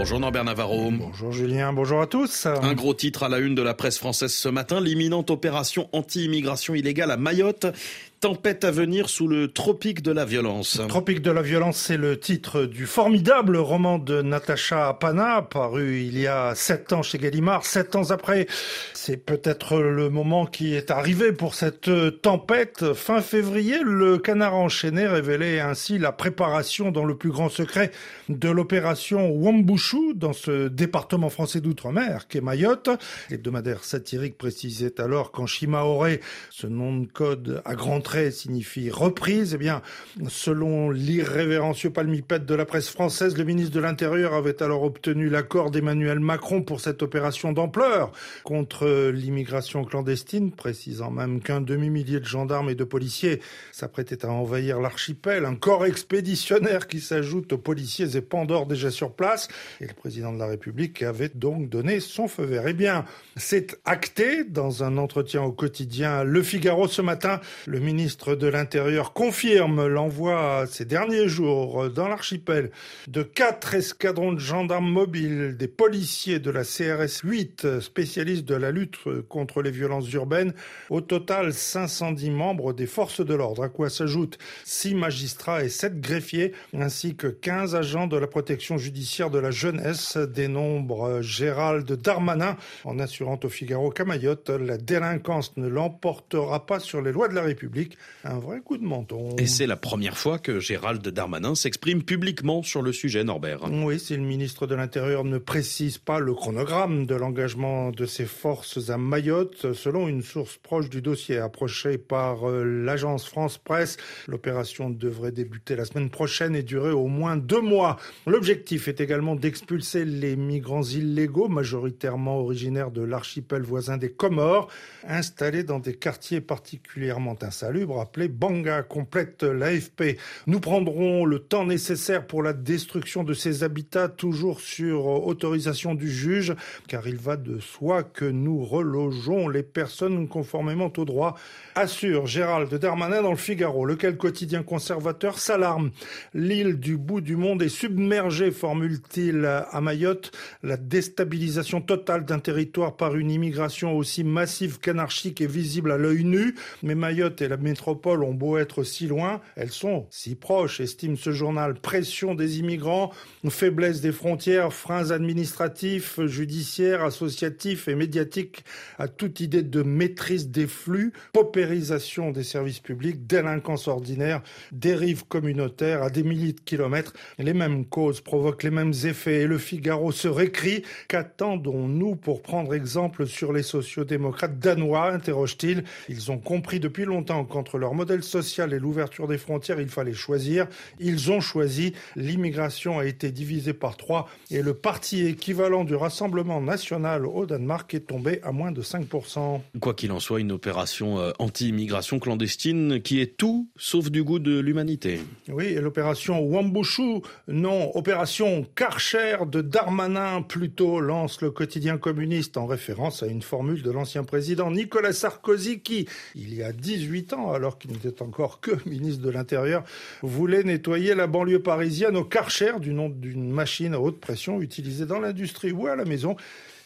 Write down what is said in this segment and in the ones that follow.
Bonjour Norbert Navarro. Bonjour Julien, bonjour à tous. Un gros titre à la une de la presse française ce matin, l'imminente opération anti-immigration illégale à Mayotte. Tempête à venir sous le tropique de la violence. Tropique de la violence, c'est le titre du formidable roman de Natacha Pana, paru il y a sept ans chez Gallimard. Sept ans après, c'est peut-être le moment qui est arrivé pour cette tempête. Fin février, le canard enchaîné révélait ainsi la préparation dans le plus grand secret de l'opération Wambushu dans ce département français d'outre-mer qu'est Mayotte. L'hebdomadaire satirique précisait alors qu'en Shimaore, ce nom de code à grand signifie reprise. Eh bien, selon l'irrévérencieux palmipède de la presse française, le ministre de l'Intérieur avait alors obtenu l'accord d'Emmanuel Macron pour cette opération d'ampleur contre l'immigration clandestine, précisant même qu'un demi-millier de gendarmes et de policiers s'apprêtaient à envahir l'archipel, un corps expéditionnaire qui s'ajoute aux policiers et pandores déjà sur place. Et le président de la République avait donc donné son feu vert. Eh bien, c'est acté dans un entretien au quotidien Le Figaro ce matin. Le ministre ministre de l'Intérieur confirme l'envoi ces derniers jours dans l'archipel de quatre escadrons de gendarmes mobiles, des policiers de la CRS 8, spécialistes de la lutte contre les violences urbaines. Au total, 510 membres des forces de l'ordre, à quoi s'ajoutent 6 magistrats et 7 greffiers, ainsi que 15 agents de la protection judiciaire de la jeunesse, dénombre Gérald Darmanin, en assurant au Figaro qu'à Mayotte, la délinquance ne l'emportera pas sur les lois de la République un vrai coup de menton. Et c'est la première fois que Gérald Darmanin s'exprime publiquement sur le sujet, Norbert. Oui, si le ministre de l'Intérieur ne précise pas le chronogramme de l'engagement de ses forces à Mayotte, selon une source proche du dossier approchée par euh, l'agence France Presse, l'opération devrait débuter la semaine prochaine et durer au moins deux mois. L'objectif est également d'expulser les migrants illégaux, majoritairement originaires de l'archipel voisin des Comores, installés dans des quartiers particulièrement insalubres appelé Banga, complète l'AFP. Nous prendrons le temps nécessaire pour la destruction de ces habitats, toujours sur autorisation du juge, car il va de soi que nous relogeons les personnes conformément au droit, assure Gérald Darmanin dans le Figaro, lequel quotidien conservateur s'alarme. L'île du bout du monde est submergée, formule-t-il à Mayotte. La déstabilisation totale d'un territoire par une immigration aussi massive qu'anarchique est visible à l'œil nu, mais Mayotte est la métropoles ont beau être si loin, elles sont si proches, estime ce journal. Pression des immigrants, faiblesse des frontières, freins administratifs, judiciaires, associatifs et médiatiques à toute idée de maîtrise des flux, paupérisation des services publics, délinquance ordinaire, dérive communautaire à des milliers de kilomètres. Les mêmes causes provoquent les mêmes effets et le Figaro se récrit. Qu'attendons-nous pour prendre exemple sur les sociodémocrates danois? interroge-t-il. Ils ont compris depuis longtemps entre leur modèle social et l'ouverture des frontières, il fallait choisir. Ils ont choisi. L'immigration a été divisée par trois et le parti équivalent du Rassemblement national au Danemark est tombé à moins de 5%. Quoi qu'il en soit, une opération euh, anti-immigration clandestine qui est tout sauf du goût de l'humanité. Oui, et l'opération Wambushu, non, opération Karcher de Darmanin plutôt, lance le quotidien communiste en référence à une formule de l'ancien président Nicolas Sarkozy qui, il y a 18 ans, alors qu'il n'était encore que ministre de l'Intérieur, voulait nettoyer la banlieue parisienne au Karcher, du nom d'une machine à haute pression utilisée dans l'industrie ou à la maison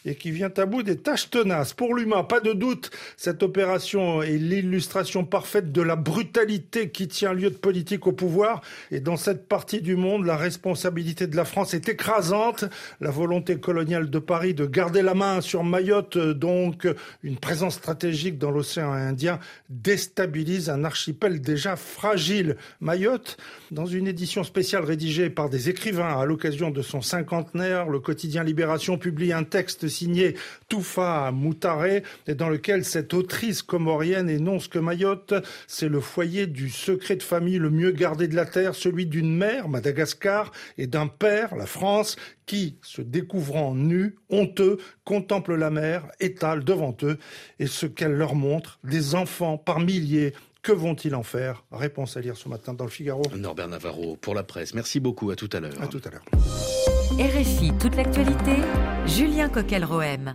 et qui vient à bout des tâches tenaces. Pour l'humain, pas de doute, cette opération est l'illustration parfaite de la brutalité qui tient lieu de politique au pouvoir. Et dans cette partie du monde, la responsabilité de la France est écrasante. La volonté coloniale de Paris de garder la main sur Mayotte, donc une présence stratégique dans l'océan Indien, déstabilise un archipel déjà fragile. Mayotte, dans une édition spéciale rédigée par des écrivains à l'occasion de son cinquantenaire, le quotidien Libération publie un texte signé Toufa Moutaré, et dans lequel cette autrice comorienne énonce que Mayotte, c'est le foyer du secret de famille le mieux gardé de la Terre, celui d'une mère, Madagascar, et d'un père, la France, qui, se découvrant nus, honteux, contemple la mer, étale devant eux, et ce qu'elle leur montre, des enfants par milliers, que vont-ils en faire Réponse à lire ce matin dans le Figaro. Norbert Navarro pour la presse. Merci beaucoup. À tout à l'heure. À tout à l'heure. RFI, toute l'actualité. Julien Coquel-Rohem.